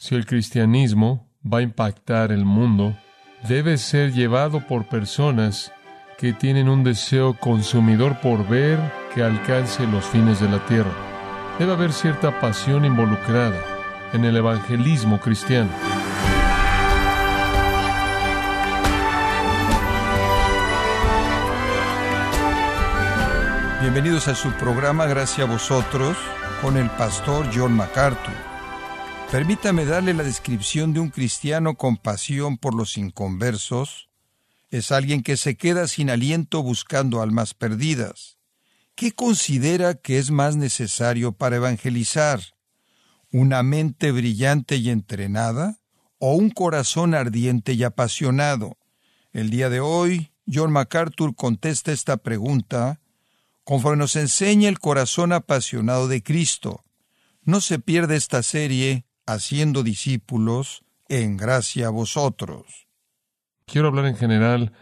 Si el cristianismo va a impactar el mundo, debe ser llevado por personas que tienen un deseo consumidor por ver que alcance los fines de la tierra. Debe haber cierta pasión involucrada en el evangelismo cristiano. Bienvenidos a su programa Gracias a vosotros con el pastor John MacArthur. Permítame darle la descripción de un cristiano con pasión por los inconversos. Es alguien que se queda sin aliento buscando almas perdidas. ¿Qué considera que es más necesario para evangelizar? ¿Una mente brillante y entrenada? ¿O un corazón ardiente y apasionado? El día de hoy, John MacArthur contesta esta pregunta conforme nos enseña el corazón apasionado de Cristo. No se pierde esta serie haciendo discípulos en gracia a vosotros. Quiero hablar en general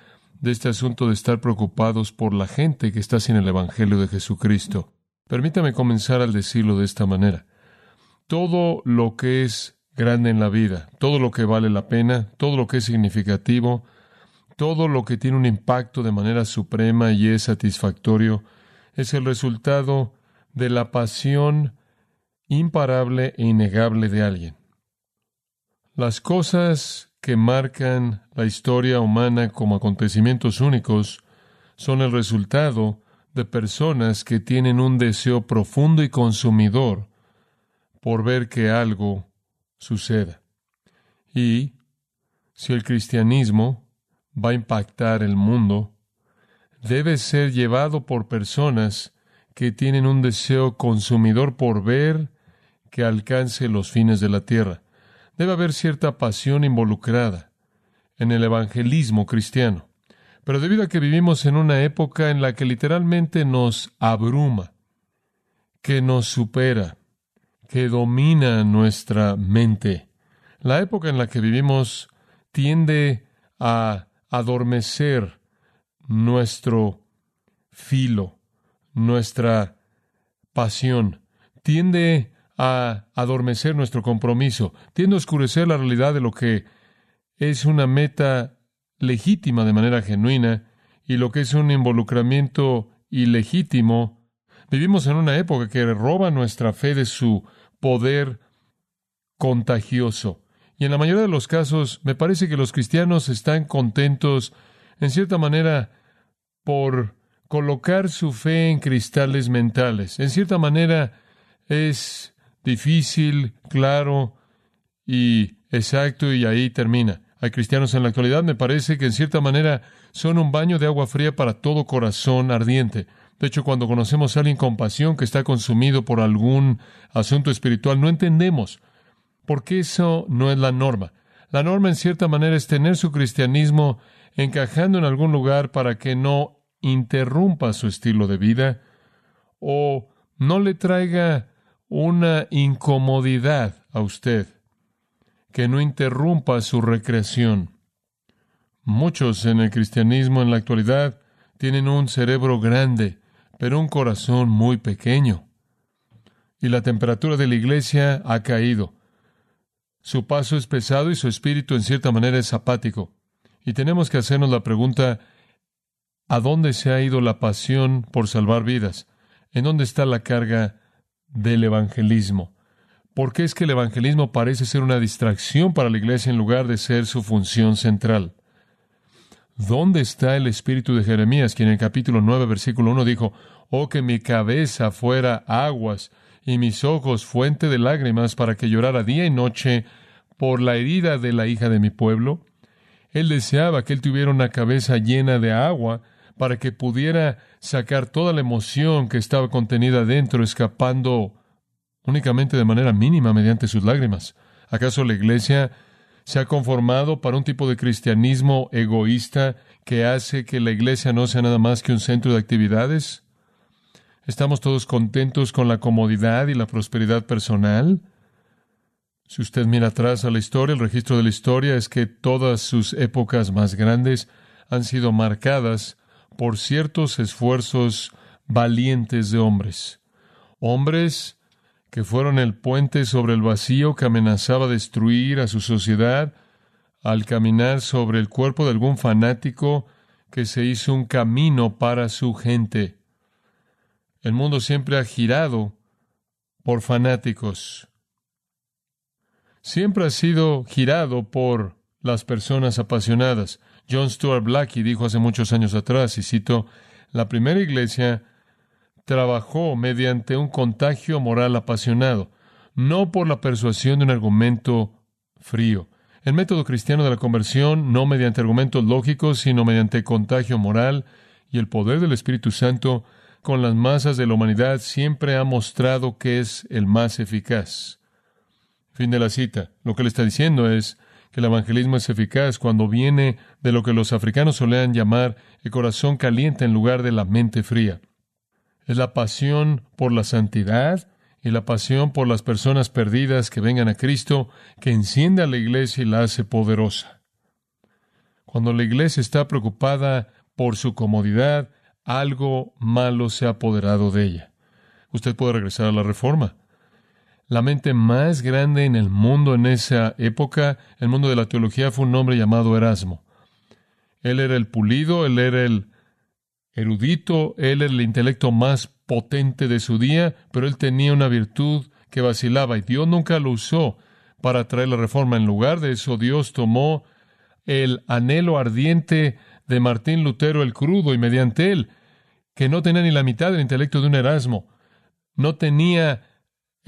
de este asunto de estar preocupados por la gente que está sin el Evangelio de Jesucristo. Permítame comenzar al decirlo de esta manera. Todo lo que es grande en la vida, todo lo que vale la pena, todo lo que es significativo, todo lo que tiene un impacto de manera suprema y es satisfactorio, es el resultado de la pasión imparable e innegable de alguien. Las cosas que marcan la historia humana como acontecimientos únicos son el resultado de personas que tienen un deseo profundo y consumidor por ver que algo suceda. Y si el cristianismo va a impactar el mundo, debe ser llevado por personas que tienen un deseo consumidor por ver que alcance los fines de la tierra. Debe haber cierta pasión involucrada en el evangelismo cristiano. Pero debido a que vivimos en una época en la que literalmente nos abruma, que nos supera, que domina nuestra mente, la época en la que vivimos tiende a adormecer nuestro filo, nuestra pasión, tiende a adormecer nuestro compromiso, tiende a oscurecer la realidad de lo que es una meta legítima de manera genuina y lo que es un involucramiento ilegítimo. Vivimos en una época que roba nuestra fe de su poder contagioso. Y en la mayoría de los casos me parece que los cristianos están contentos, en cierta manera, por colocar su fe en cristales mentales. En cierta manera es difícil, claro y exacto y ahí termina. Hay cristianos en la actualidad, me parece que en cierta manera son un baño de agua fría para todo corazón ardiente. De hecho, cuando conocemos a alguien con pasión que está consumido por algún asunto espiritual, no entendemos por qué eso no es la norma. La norma en cierta manera es tener su cristianismo encajando en algún lugar para que no interrumpa su estilo de vida o no le traiga una incomodidad a usted, que no interrumpa su recreación. Muchos en el cristianismo en la actualidad tienen un cerebro grande, pero un corazón muy pequeño. Y la temperatura de la iglesia ha caído. Su paso es pesado y su espíritu en cierta manera es apático. Y tenemos que hacernos la pregunta, ¿A dónde se ha ido la pasión por salvar vidas? ¿En dónde está la carga del evangelismo? ¿Por qué es que el evangelismo parece ser una distracción para la iglesia en lugar de ser su función central? ¿Dónde está el espíritu de Jeremías, quien en el capítulo 9, versículo 1 dijo, Oh, que mi cabeza fuera aguas y mis ojos fuente de lágrimas para que llorara día y noche por la herida de la hija de mi pueblo? Él deseaba que él tuviera una cabeza llena de agua para que pudiera sacar toda la emoción que estaba contenida dentro, escapando únicamente de manera mínima mediante sus lágrimas. ¿Acaso la iglesia se ha conformado para un tipo de cristianismo egoísta que hace que la iglesia no sea nada más que un centro de actividades? ¿Estamos todos contentos con la comodidad y la prosperidad personal? Si usted mira atrás a la historia, el registro de la historia es que todas sus épocas más grandes han sido marcadas por ciertos esfuerzos valientes de hombres, hombres que fueron el puente sobre el vacío que amenazaba destruir a su sociedad, al caminar sobre el cuerpo de algún fanático que se hizo un camino para su gente. El mundo siempre ha girado por fanáticos. Siempre ha sido girado por las personas apasionadas. John Stuart Blackie dijo hace muchos años atrás, y cito, la primera iglesia trabajó mediante un contagio moral apasionado, no por la persuasión de un argumento frío. El método cristiano de la conversión, no mediante argumentos lógicos, sino mediante contagio moral y el poder del Espíritu Santo con las masas de la humanidad, siempre ha mostrado que es el más eficaz. Fin de la cita. Lo que le está diciendo es que el evangelismo es eficaz cuando viene de lo que los africanos solían llamar el corazón caliente en lugar de la mente fría. Es la pasión por la santidad y la pasión por las personas perdidas que vengan a Cristo que enciende a la iglesia y la hace poderosa. Cuando la iglesia está preocupada por su comodidad, algo malo se ha apoderado de ella. Usted puede regresar a la reforma. La mente más grande en el mundo en esa época, el mundo de la teología, fue un hombre llamado Erasmo. Él era el pulido, él era el erudito, él era el intelecto más potente de su día, pero él tenía una virtud que vacilaba y Dios nunca lo usó para traer la reforma. En lugar de eso, Dios tomó el anhelo ardiente de Martín Lutero el crudo y mediante él, que no tenía ni la mitad del intelecto de un Erasmo, no tenía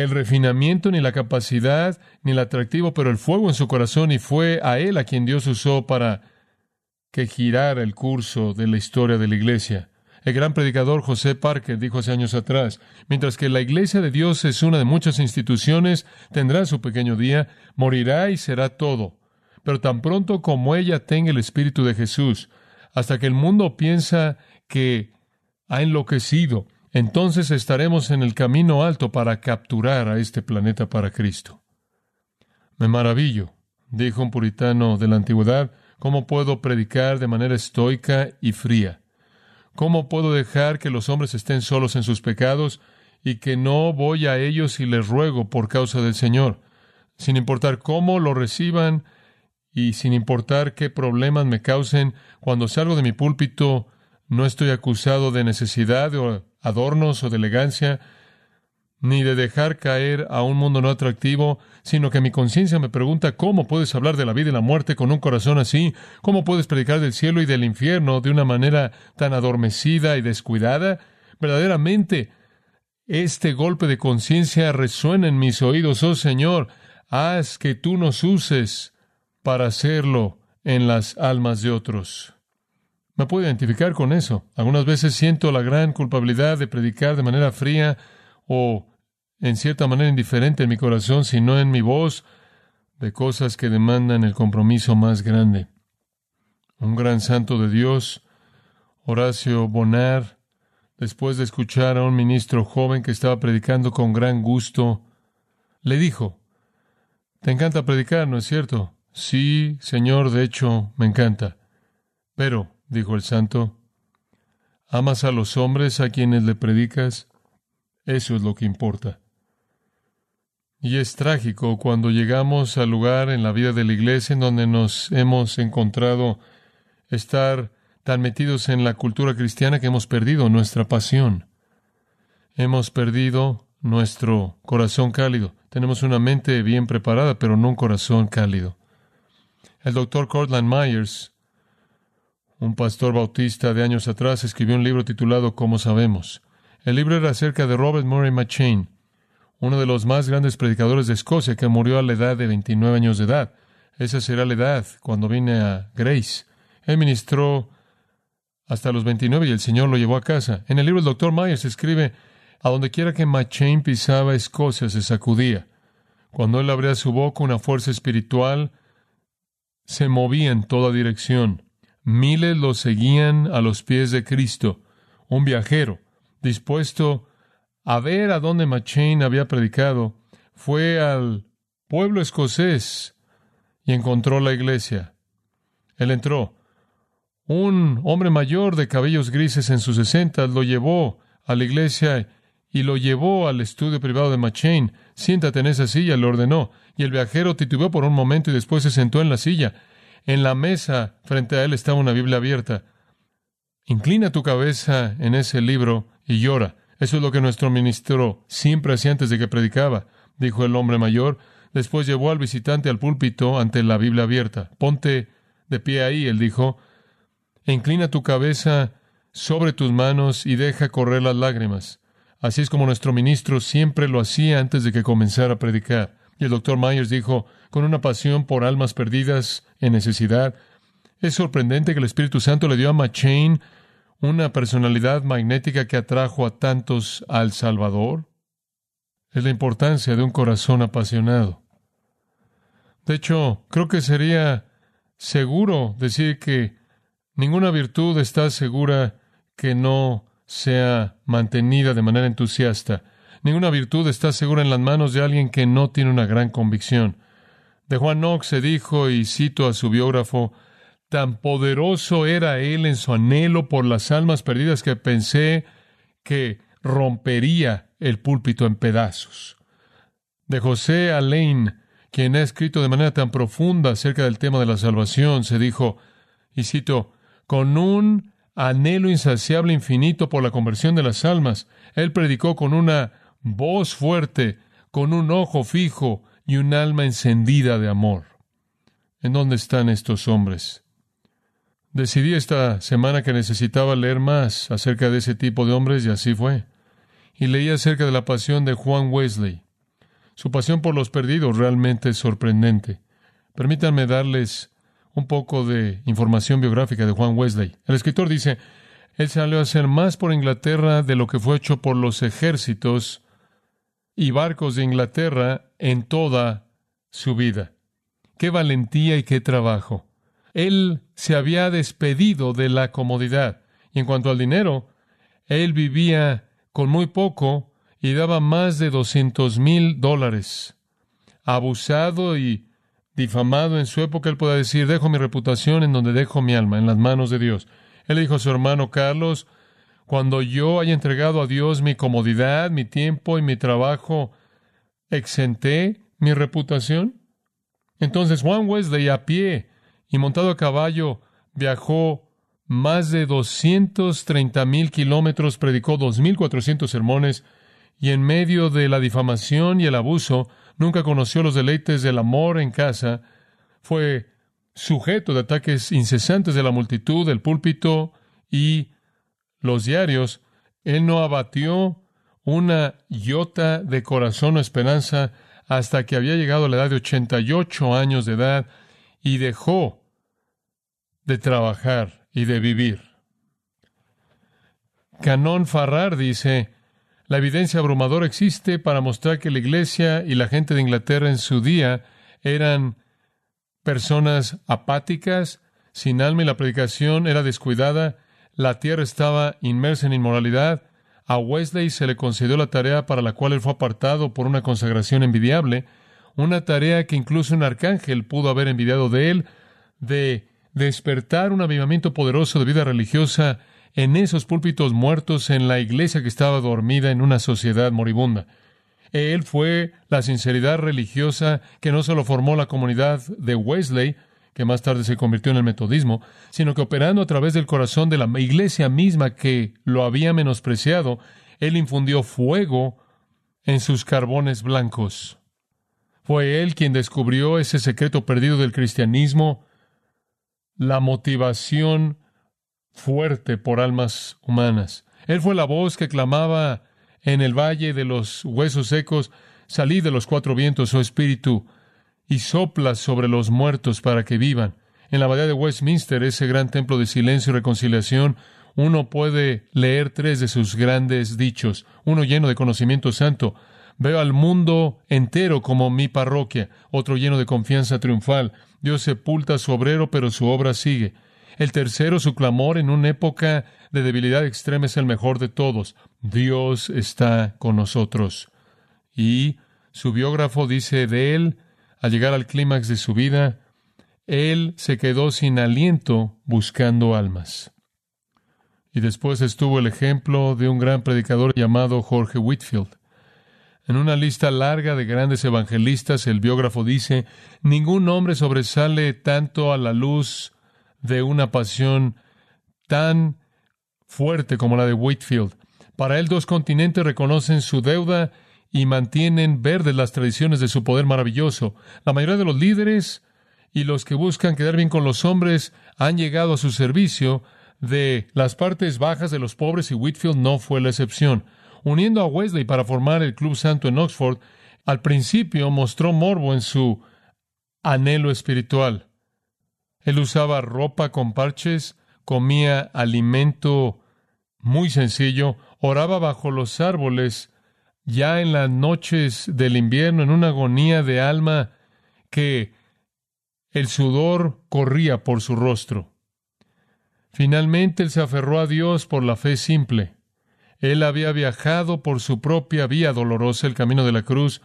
el refinamiento ni la capacidad ni el atractivo, pero el fuego en su corazón y fue a él a quien Dios usó para que girara el curso de la historia de la iglesia. El gran predicador José Parker dijo hace años atrás, mientras que la iglesia de Dios es una de muchas instituciones, tendrá su pequeño día, morirá y será todo. Pero tan pronto como ella tenga el Espíritu de Jesús, hasta que el mundo piensa que ha enloquecido, entonces estaremos en el camino alto para capturar a este planeta para Cristo. Me maravillo, dijo un puritano de la antigüedad, cómo puedo predicar de manera estoica y fría ¿Cómo puedo dejar que los hombres estén solos en sus pecados y que no voy a ellos y les ruego por causa del Señor, sin importar cómo lo reciban y sin importar qué problemas me causen, cuando salgo de mi púlpito no estoy acusado de necesidad de adornos o de elegancia, ni de dejar caer a un mundo no atractivo, sino que mi conciencia me pregunta cómo puedes hablar de la vida y la muerte con un corazón así, cómo puedes predicar del cielo y del infierno de una manera tan adormecida y descuidada. Verdaderamente, este golpe de conciencia resuena en mis oídos, oh Señor, haz que tú nos uses para hacerlo en las almas de otros. Me puedo identificar con eso. Algunas veces siento la gran culpabilidad de predicar de manera fría o en cierta manera indiferente en mi corazón, sino en mi voz, de cosas que demandan el compromiso más grande. Un gran santo de Dios, Horacio Bonar, después de escuchar a un ministro joven que estaba predicando con gran gusto, le dijo, Te encanta predicar, ¿no es cierto? Sí, Señor, de hecho, me encanta. Pero, dijo el santo, ¿amas a los hombres a quienes le predicas? Eso es lo que importa. Y es trágico cuando llegamos al lugar en la vida de la iglesia en donde nos hemos encontrado estar tan metidos en la cultura cristiana que hemos perdido nuestra pasión. Hemos perdido nuestro corazón cálido. Tenemos una mente bien preparada, pero no un corazón cálido. El doctor Cortland Myers, un pastor bautista de años atrás, escribió un libro titulado Cómo sabemos. El libro era acerca de Robert Murray McChain, uno de los más grandes predicadores de Escocia, que murió a la edad de 29 años de edad. Esa será la edad cuando vine a Grace. Él ministró hasta los 29 y el Señor lo llevó a casa. En el libro el doctor Myers escribe, a donde quiera que McChain pisaba Escocia se sacudía. Cuando él abría su boca, una fuerza espiritual se movía en toda dirección. Miles lo seguían a los pies de Cristo. Un viajero, dispuesto a ver a dónde McChain había predicado, fue al pueblo escocés y encontró la iglesia. Él entró. Un hombre mayor de cabellos grises en sus sesentas lo llevó a la iglesia y lo llevó al estudio privado de McChain. Siéntate en esa silla, le ordenó. Y el viajero titubeó por un momento y después se sentó en la silla. En la mesa, frente a él, estaba una Biblia abierta. Inclina tu cabeza en ese libro y llora. Eso es lo que nuestro ministro siempre hacía antes de que predicaba, dijo el hombre mayor. Después llevó al visitante al púlpito ante la Biblia abierta. Ponte de pie ahí, él dijo. E inclina tu cabeza sobre tus manos y deja correr las lágrimas. Así es como nuestro ministro siempre lo hacía antes de que comenzara a predicar. Y el doctor Myers dijo, con una pasión por almas perdidas en necesidad, es sorprendente que el Espíritu Santo le dio a McChain una personalidad magnética que atrajo a tantos al Salvador. Es la importancia de un corazón apasionado. De hecho, creo que sería seguro decir que ninguna virtud está segura que no sea mantenida de manera entusiasta. Ninguna virtud está segura en las manos de alguien que no tiene una gran convicción. De Juan Knox se dijo, y cito a su biógrafo, tan poderoso era él en su anhelo por las almas perdidas que pensé que rompería el púlpito en pedazos. De José Alain, quien ha escrito de manera tan profunda acerca del tema de la salvación, se dijo, y cito, con un anhelo insaciable infinito por la conversión de las almas. Él predicó con una voz fuerte, con un ojo fijo y un alma encendida de amor. ¿En dónde están estos hombres? Decidí esta semana que necesitaba leer más acerca de ese tipo de hombres y así fue. Y leí acerca de la pasión de Juan Wesley. Su pasión por los perdidos realmente es sorprendente. Permítanme darles un poco de información biográfica de Juan Wesley. El escritor dice, él salió a hacer más por Inglaterra de lo que fue hecho por los ejércitos y barcos de Inglaterra en toda su vida. Qué valentía y qué trabajo. Él se había despedido de la comodidad. Y en cuanto al dinero, él vivía con muy poco y daba más de doscientos mil dólares. Abusado y difamado en su época, él puede decir, dejo mi reputación en donde dejo mi alma, en las manos de Dios. Él dijo a su hermano Carlos, cuando yo haya entregado a Dios mi comodidad, mi tiempo y mi trabajo, ¿exenté mi reputación? Entonces Juan Wesley a pie y montado a caballo viajó más de doscientos treinta mil kilómetros, predicó dos mil cuatrocientos sermones y en medio de la difamación y el abuso nunca conoció los deleites del amor en casa, fue sujeto de ataques incesantes de la multitud, del púlpito y los diarios. Él no abatió una iota de corazón o esperanza hasta que había llegado a la edad de 88 años de edad y dejó de trabajar y de vivir. Canón Farrar dice, la evidencia abrumadora existe para mostrar que la Iglesia y la gente de Inglaterra en su día eran personas apáticas, sin alma y la predicación era descuidada, la tierra estaba inmersa en inmoralidad. A Wesley se le concedió la tarea para la cual él fue apartado por una consagración envidiable, una tarea que incluso un arcángel pudo haber envidiado de él, de despertar un avivamiento poderoso de vida religiosa en esos púlpitos muertos en la iglesia que estaba dormida en una sociedad moribunda. Él fue la sinceridad religiosa que no solo formó la comunidad de Wesley, que más tarde se convirtió en el metodismo, sino que operando a través del corazón de la iglesia misma que lo había menospreciado, él infundió fuego en sus carbones blancos. Fue él quien descubrió ese secreto perdido del cristianismo, la motivación fuerte por almas humanas. Él fue la voz que clamaba en el valle de los huesos secos, salid de los cuatro vientos, oh espíritu, y sopla sobre los muertos para que vivan. En la abadía de Westminster, ese gran templo de silencio y reconciliación, uno puede leer tres de sus grandes dichos, uno lleno de conocimiento santo. Veo al mundo entero como mi parroquia, otro lleno de confianza triunfal. Dios sepulta a su obrero, pero su obra sigue. El tercero, su clamor en una época de debilidad extrema es el mejor de todos. Dios está con nosotros. Y su biógrafo dice de él, al llegar al clímax de su vida, él se quedó sin aliento buscando almas. Y después estuvo el ejemplo de un gran predicador llamado Jorge Whitfield. En una lista larga de grandes evangelistas, el biógrafo dice, ningún hombre sobresale tanto a la luz de una pasión tan fuerte como la de Whitfield. Para él dos continentes reconocen su deuda y mantienen verdes las tradiciones de su poder maravilloso. La mayoría de los líderes y los que buscan quedar bien con los hombres han llegado a su servicio de las partes bajas de los pobres y Whitfield no fue la excepción. Uniendo a Wesley para formar el Club Santo en Oxford, al principio mostró morbo en su anhelo espiritual. Él usaba ropa con parches, comía alimento muy sencillo, oraba bajo los árboles, ya en las noches del invierno, en una agonía de alma que el sudor corría por su rostro. Finalmente él se aferró a Dios por la fe simple. Él había viajado por su propia vía dolorosa, el camino de la cruz,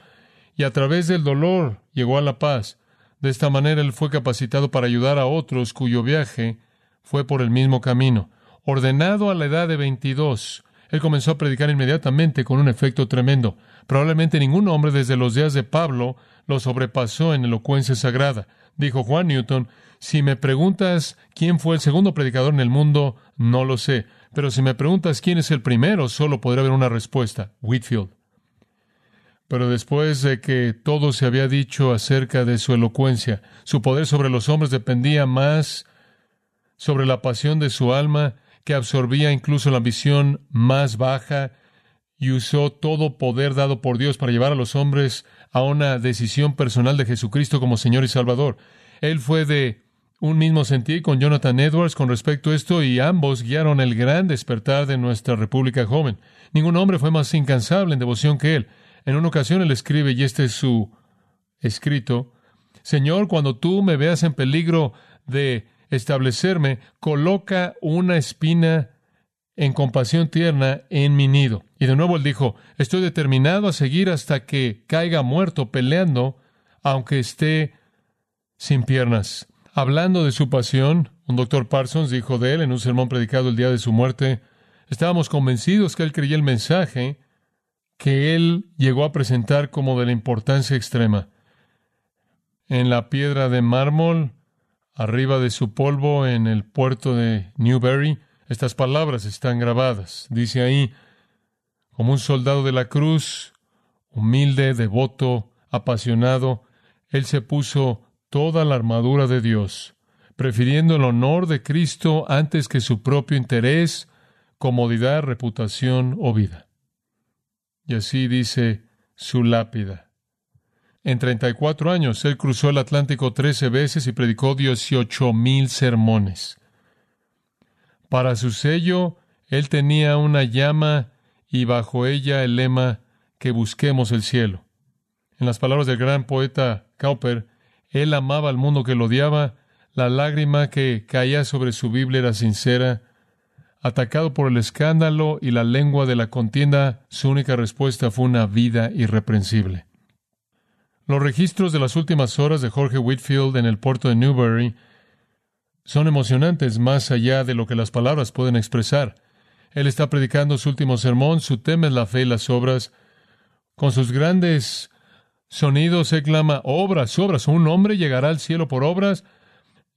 y a través del dolor llegó a la paz. De esta manera él fue capacitado para ayudar a otros cuyo viaje fue por el mismo camino. Ordenado a la edad de 22, él comenzó a predicar inmediatamente con un efecto tremendo. Probablemente ningún hombre desde los días de Pablo lo sobrepasó en elocuencia sagrada. Dijo Juan Newton, si me preguntas quién fue el segundo predicador en el mundo, no lo sé. Pero si me preguntas quién es el primero, solo podrá haber una respuesta. Whitfield. Pero después de que todo se había dicho acerca de su elocuencia, su poder sobre los hombres dependía más sobre la pasión de su alma, que absorbía incluso la ambición más baja, y usó todo poder dado por Dios para llevar a los hombres a una decisión personal de Jesucristo como Señor y Salvador. Él fue de un mismo sentir con Jonathan Edwards con respecto a esto y ambos guiaron el gran despertar de nuestra República joven. Ningún hombre fue más incansable en devoción que él. En una ocasión él escribe, y este es su escrito, Señor, cuando tú me veas en peligro de establecerme, coloca una espina en compasión tierna en mi nido. Y de nuevo él dijo, estoy determinado a seguir hasta que caiga muerto peleando, aunque esté sin piernas. Hablando de su pasión, un doctor Parsons dijo de él en un sermón predicado el día de su muerte, estábamos convencidos que él creía el mensaje que él llegó a presentar como de la importancia extrema. En la piedra de mármol, arriba de su polvo en el puerto de Newberry, estas palabras están grabadas. Dice ahí, como un soldado de la cruz, humilde, devoto, apasionado, él se puso toda la armadura de Dios, prefiriendo el honor de Cristo antes que su propio interés, comodidad, reputación o vida. Y así dice su lápida. En 34 años, él cruzó el Atlántico 13 veces y predicó 18 mil sermones. Para su sello, él tenía una llama y bajo ella el lema que busquemos el cielo. En las palabras del gran poeta Cowper, él amaba al mundo que lo odiaba, la lágrima que caía sobre su Biblia era sincera. Atacado por el escándalo y la lengua de la contienda, su única respuesta fue una vida irreprensible. Los registros de las últimas horas de Jorge Whitfield en el puerto de Newbury son emocionantes más allá de lo que las palabras pueden expresar. Él está predicando su último sermón, su tema es la fe y las obras. Con sus grandes sonidos se clama, obras, obras, un hombre llegará al cielo por obras.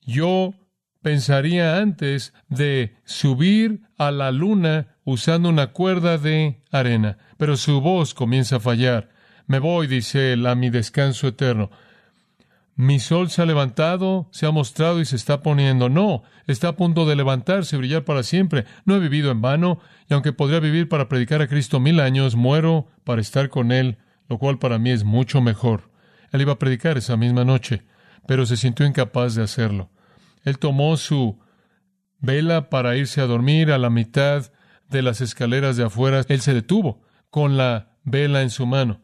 Yo pensaría antes de subir a la luna usando una cuerda de arena, pero su voz comienza a fallar. Me voy, dice él, a mi descanso eterno. Mi sol se ha levantado, se ha mostrado y se está poniendo. No, está a punto de levantarse y brillar para siempre. No he vivido en vano, y aunque podría vivir para predicar a Cristo mil años, muero para estar con Él, lo cual para mí es mucho mejor. Él iba a predicar esa misma noche, pero se sintió incapaz de hacerlo. Él tomó su vela para irse a dormir a la mitad de las escaleras de afuera. Él se detuvo con la vela en su mano.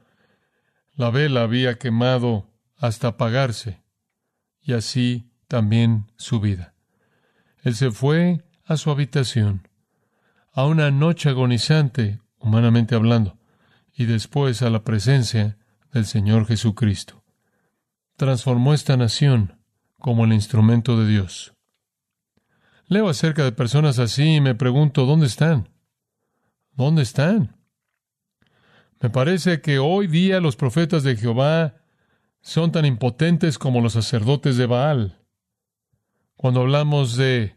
La vela había quemado hasta apagarse, y así también su vida. Él se fue a su habitación, a una noche agonizante, humanamente hablando, y después a la presencia del Señor Jesucristo. Transformó esta nación como el instrumento de Dios. Leo acerca de personas así y me pregunto, ¿dónde están? ¿Dónde están? Me parece que hoy día los profetas de Jehová son tan impotentes como los sacerdotes de Baal. Cuando hablamos de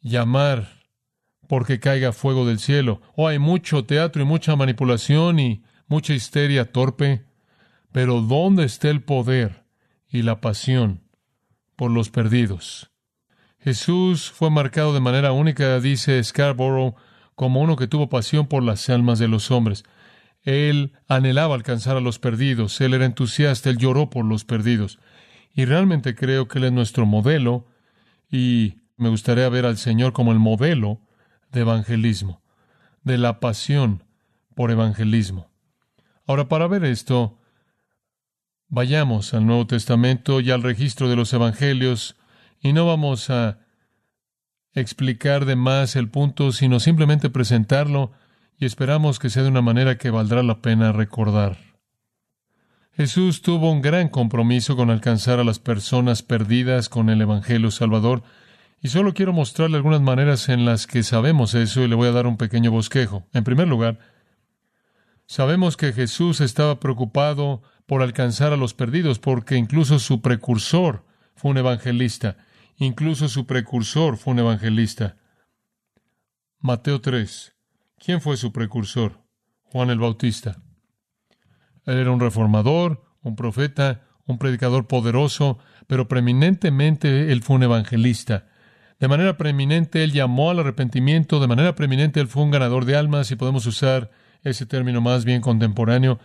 llamar porque caiga fuego del cielo, oh, hay mucho teatro y mucha manipulación y mucha histeria torpe, pero ¿dónde está el poder y la pasión por los perdidos? Jesús fue marcado de manera única, dice Scarborough, como uno que tuvo pasión por las almas de los hombres. Él anhelaba alcanzar a los perdidos, él era entusiasta, él lloró por los perdidos. Y realmente creo que él es nuestro modelo y me gustaría ver al Señor como el modelo de evangelismo, de la pasión por evangelismo. Ahora, para ver esto, vayamos al Nuevo Testamento y al registro de los evangelios y no vamos a explicar de más el punto, sino simplemente presentarlo y esperamos que sea de una manera que valdrá la pena recordar. Jesús tuvo un gran compromiso con alcanzar a las personas perdidas con el Evangelio Salvador, y solo quiero mostrarle algunas maneras en las que sabemos eso y le voy a dar un pequeño bosquejo. En primer lugar, sabemos que Jesús estaba preocupado por alcanzar a los perdidos, porque incluso su precursor fue un evangelista. Incluso su precursor fue un evangelista. Mateo 3. ¿Quién fue su precursor? Juan el Bautista. Él era un reformador, un profeta, un predicador poderoso, pero preeminentemente él fue un evangelista. De manera preeminente él llamó al arrepentimiento, de manera preeminente él fue un ganador de almas, y podemos usar ese término más bien contemporáneo.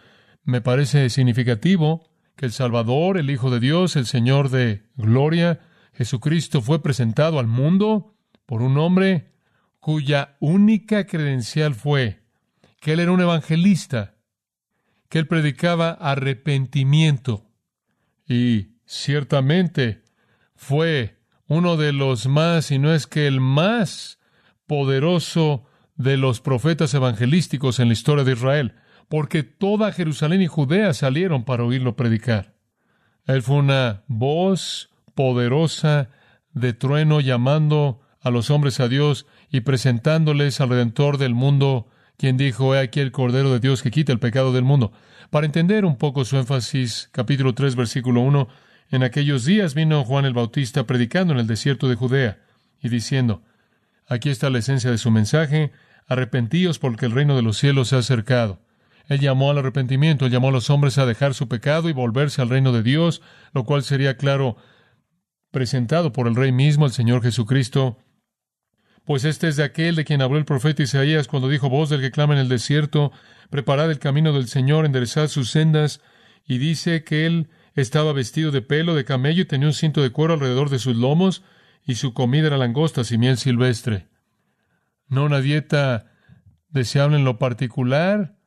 Me parece significativo que el Salvador, el Hijo de Dios, el Señor de gloria, Jesucristo, fue presentado al mundo por un hombre cuya única credencial fue que él era un evangelista, que él predicaba arrepentimiento. Y ciertamente fue uno de los más, y no es que el más poderoso de los profetas evangelísticos en la historia de Israel, porque toda Jerusalén y Judea salieron para oírlo predicar. Él fue una voz poderosa de trueno llamando a los hombres a Dios y presentándoles al Redentor del mundo quien dijo, He aquí el Cordero de Dios que quita el pecado del mundo. Para entender un poco su énfasis, capítulo 3, versículo 1, en aquellos días vino Juan el Bautista predicando en el desierto de Judea y diciendo, Aquí está la esencia de su mensaje, arrepentíos porque el reino de los cielos se ha acercado. Él llamó al arrepentimiento, llamó a los hombres a dejar su pecado y volverse al reino de Dios, lo cual sería, claro, presentado por el Rey mismo, el Señor Jesucristo, pues este es de aquel de quien habló el profeta Isaías cuando dijo, voz del que clama en el desierto, preparad el camino del Señor, enderezad sus sendas, y dice que él estaba vestido de pelo de camello y tenía un cinto de cuero alrededor de sus lomos, y su comida era langostas y miel silvestre. No una dieta deseable en lo particular,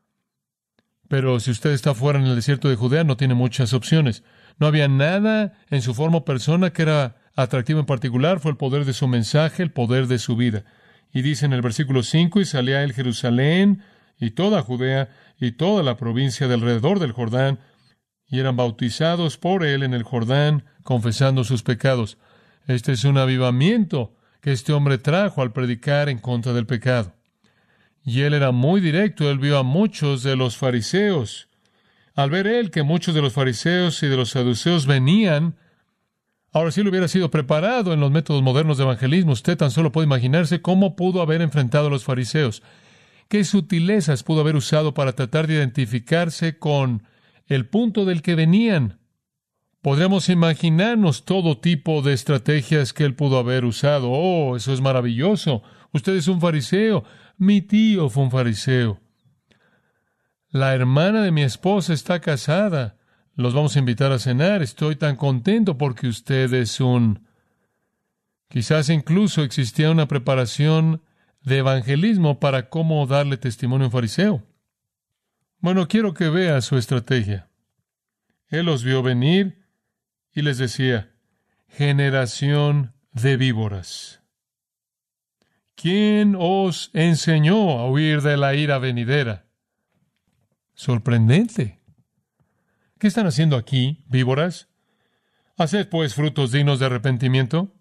pero si usted está fuera en el desierto de Judea no tiene muchas opciones. No había nada en su forma o persona que era atractivo en particular fue el poder de su mensaje, el poder de su vida. Y dice en el versículo 5, y salía él Jerusalén y toda Judea y toda la provincia de alrededor del Jordán, y eran bautizados por él en el Jordán, confesando sus pecados. Este es un avivamiento que este hombre trajo al predicar en contra del pecado. Y él era muy directo, él vio a muchos de los fariseos. Al ver él que muchos de los fariseos y de los saduceos venían Ahora, si él hubiera sido preparado en los métodos modernos de evangelismo, usted tan solo puede imaginarse cómo pudo haber enfrentado a los fariseos, qué sutilezas pudo haber usado para tratar de identificarse con el punto del que venían. Podríamos imaginarnos todo tipo de estrategias que él pudo haber usado. Oh, eso es maravilloso. Usted es un fariseo. Mi tío fue un fariseo. La hermana de mi esposa está casada los vamos a invitar a cenar. Estoy tan contento porque usted es un... Quizás incluso existía una preparación de evangelismo para cómo darle testimonio a un fariseo. Bueno, quiero que vea su estrategia. Él los vio venir y les decía, generación de víboras. ¿Quién os enseñó a huir de la ira venidera? Sorprendente. ¿Qué están haciendo aquí, víboras? Haced pues frutos dignos de arrepentimiento.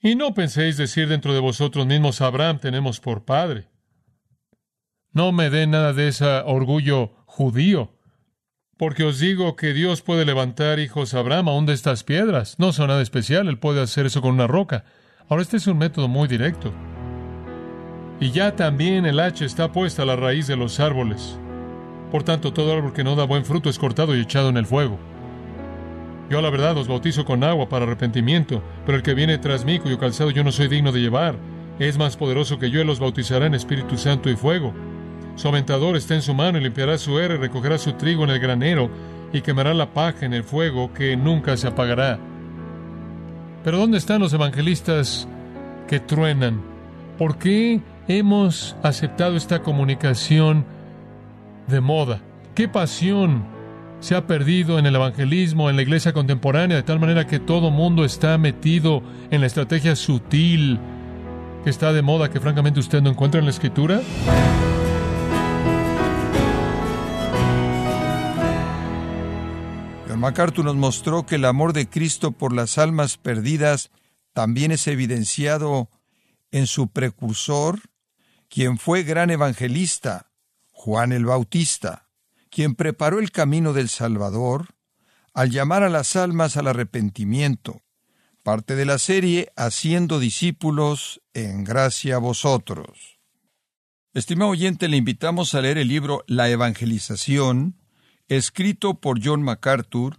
Y no penséis decir dentro de vosotros mismos, Abraham tenemos por padre. No me dé nada de ese orgullo judío, porque os digo que Dios puede levantar hijos a Abraham aún de estas piedras. No son nada especial, Él puede hacer eso con una roca. Ahora, este es un método muy directo. Y ya también el hacha está puesta a la raíz de los árboles. Por tanto, todo árbol que no da buen fruto es cortado y echado en el fuego. Yo a la verdad os bautizo con agua para arrepentimiento, pero el que viene tras mí, cuyo calzado yo no soy digno de llevar, es más poderoso que yo y los bautizará en Espíritu Santo y fuego. Su aventador está en su mano y limpiará su era y recogerá su trigo en el granero y quemará la paja en el fuego que nunca se apagará. Pero ¿dónde están los evangelistas que truenan? ¿Por qué hemos aceptado esta comunicación de moda? ¿Qué pasión se ha perdido en el evangelismo, en la iglesia contemporánea, de tal manera que todo mundo está metido en la estrategia sutil que está de moda que francamente usted no encuentra en la escritura? MacArthur nos mostró que el amor de Cristo por las almas perdidas también es evidenciado en su precursor, quien fue gran evangelista, Juan el Bautista, quien preparó el camino del Salvador al llamar a las almas al arrepentimiento, parte de la serie Haciendo discípulos en gracia a vosotros. Estimado oyente, le invitamos a leer el libro La Evangelización, escrito por John MacArthur,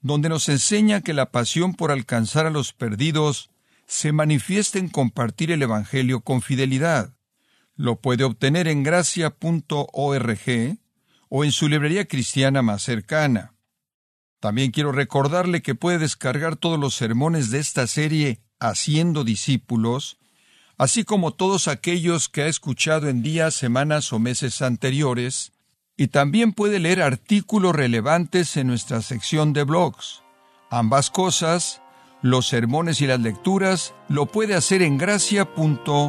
donde nos enseña que la pasión por alcanzar a los perdidos se manifiesta en compartir el Evangelio con fidelidad. Lo puede obtener en gracia.org o en su librería cristiana más cercana. También quiero recordarle que puede descargar todos los sermones de esta serie Haciendo discípulos, así como todos aquellos que ha escuchado en días, semanas o meses anteriores, y también puede leer artículos relevantes en nuestra sección de blogs. Ambas cosas, los sermones y las lecturas, lo puede hacer en gracia.org.